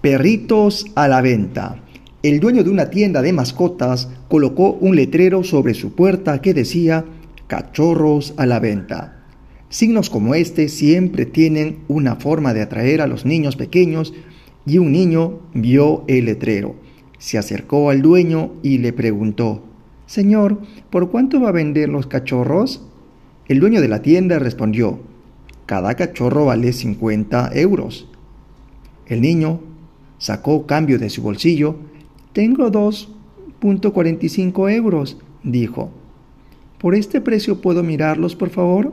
Perritos a la venta. El dueño de una tienda de mascotas colocó un letrero sobre su puerta que decía cachorros a la venta. Signos como este siempre tienen una forma de atraer a los niños pequeños y un niño vio el letrero. Se acercó al dueño y le preguntó, Señor, ¿por cuánto va a vender los cachorros? El dueño de la tienda respondió, Cada cachorro vale 50 euros. El niño Sacó cambio de su bolsillo. Tengo 2.45 euros, dijo. ¿Por este precio puedo mirarlos, por favor?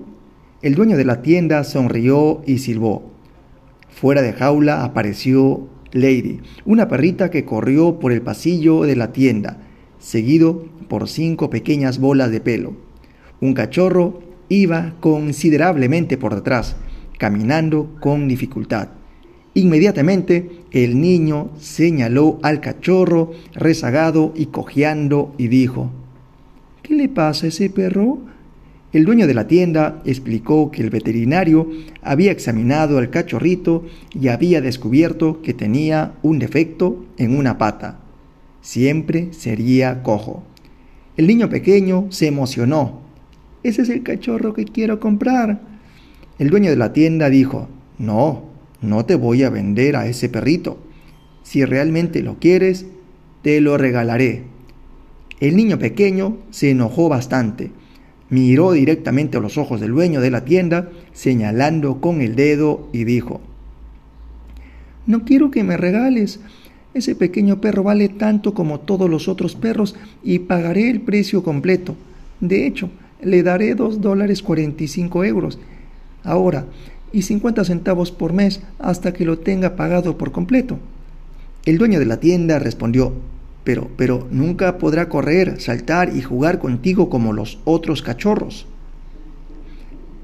El dueño de la tienda sonrió y silbó. Fuera de jaula apareció Lady, una perrita que corrió por el pasillo de la tienda, seguido por cinco pequeñas bolas de pelo. Un cachorro iba considerablemente por detrás, caminando con dificultad. Inmediatamente el niño señaló al cachorro rezagado y cojeando y dijo, ¿Qué le pasa a ese perro? El dueño de la tienda explicó que el veterinario había examinado al cachorrito y había descubierto que tenía un defecto en una pata. Siempre sería cojo. El niño pequeño se emocionó. Ese es el cachorro que quiero comprar. El dueño de la tienda dijo, no, no te voy a vender a ese perrito. Si realmente lo quieres, te lo regalaré. El niño pequeño se enojó bastante. Miró directamente a los ojos del dueño de la tienda, señalando con el dedo y dijo, No quiero que me regales. Ese pequeño perro vale tanto como todos los otros perros y pagaré el precio completo. De hecho, le daré dos dólares cuarenta y cinco euros. Ahora, y 50 centavos por mes hasta que lo tenga pagado por completo. El dueño de la tienda respondió, pero, pero nunca podrá correr, saltar y jugar contigo como los otros cachorros.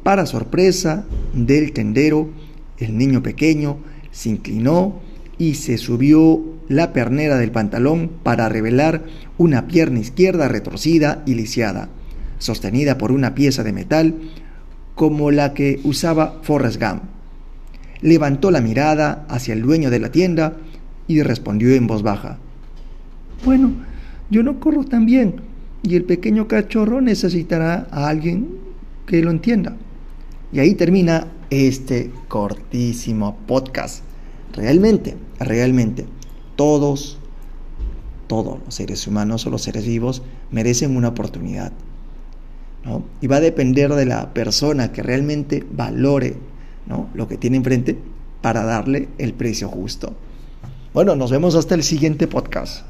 Para sorpresa del tendero, el niño pequeño se inclinó y se subió la pernera del pantalón para revelar una pierna izquierda retorcida y lisiada, sostenida por una pieza de metal como la que usaba Forrest Gump. Levantó la mirada hacia el dueño de la tienda y respondió en voz baja. Bueno, yo no corro tan bien y el pequeño cachorro necesitará a alguien que lo entienda. Y ahí termina este cortísimo podcast. Realmente, realmente, todos, todos los seres humanos o los seres vivos merecen una oportunidad. Y va a depender de la persona que realmente valore lo que tiene enfrente para darle el precio justo. Bueno, nos vemos hasta el siguiente podcast.